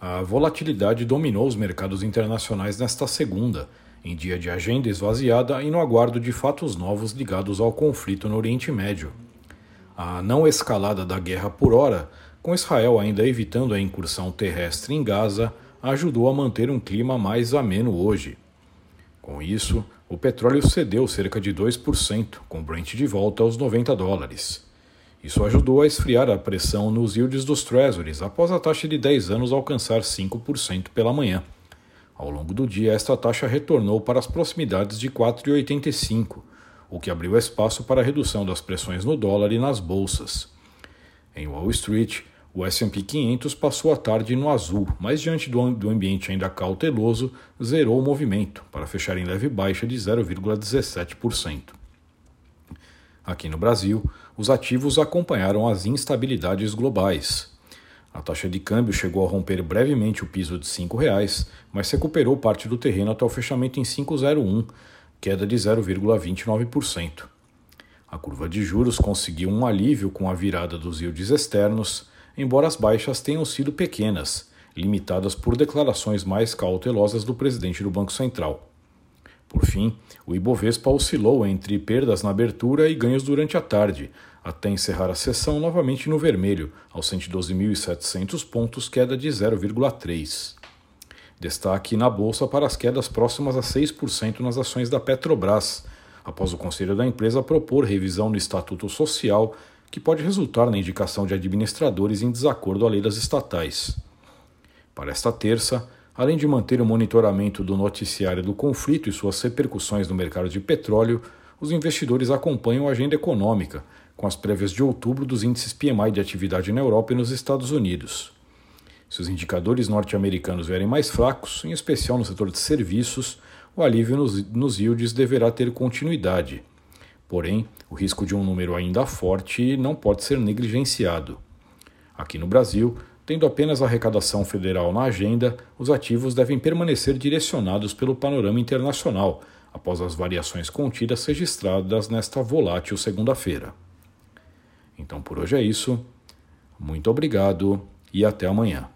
A volatilidade dominou os mercados internacionais nesta segunda, em dia de agenda esvaziada e no aguardo de fatos novos ligados ao conflito no Oriente Médio. A não escalada da guerra por hora, com Israel ainda evitando a incursão terrestre em Gaza, ajudou a manter um clima mais ameno hoje. Com isso, o petróleo cedeu cerca de 2%, com Brent de volta aos 90 dólares. Isso ajudou a esfriar a pressão nos yields dos Treasuries após a taxa de 10 anos alcançar 5% pela manhã. Ao longo do dia, esta taxa retornou para as proximidades de 4,85, o que abriu espaço para a redução das pressões no dólar e nas bolsas. Em Wall Street, o S&P 500 passou a tarde no azul, mas diante do, ambiente ainda cauteloso, zerou o movimento, para fechar em leve baixa de 0,17%. Aqui no Brasil, os ativos acompanharam as instabilidades globais. A taxa de câmbio chegou a romper brevemente o piso de R$ 5,00, mas recuperou parte do terreno até o fechamento em 5,01, queda de 0,29%. A curva de juros conseguiu um alívio com a virada dos yields externos, embora as baixas tenham sido pequenas, limitadas por declarações mais cautelosas do presidente do Banco Central. Por fim, o Ibovespa oscilou entre perdas na abertura e ganhos durante a tarde, até encerrar a sessão novamente no vermelho, aos 112.700 pontos, queda de 0,3. Destaque na bolsa para as quedas próximas a 6% nas ações da Petrobras, após o conselho da empresa propor revisão no estatuto social, que pode resultar na indicação de administradores em desacordo à lei das estatais. Para esta terça, Além de manter o monitoramento do noticiário do conflito e suas repercussões no mercado de petróleo, os investidores acompanham a agenda econômica, com as prévias de outubro dos índices PMI de atividade na Europa e nos Estados Unidos. Se os indicadores norte-americanos vierem mais fracos, em especial no setor de serviços, o alívio nos, nos yields deverá ter continuidade. Porém, o risco de um número ainda forte não pode ser negligenciado. Aqui no Brasil, Tendo apenas a arrecadação federal na agenda, os ativos devem permanecer direcionados pelo panorama internacional, após as variações contidas registradas nesta volátil segunda-feira. Então por hoje é isso. Muito obrigado e até amanhã.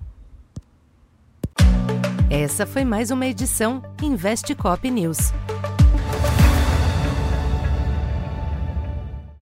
Essa foi mais uma edição Investe Cop News.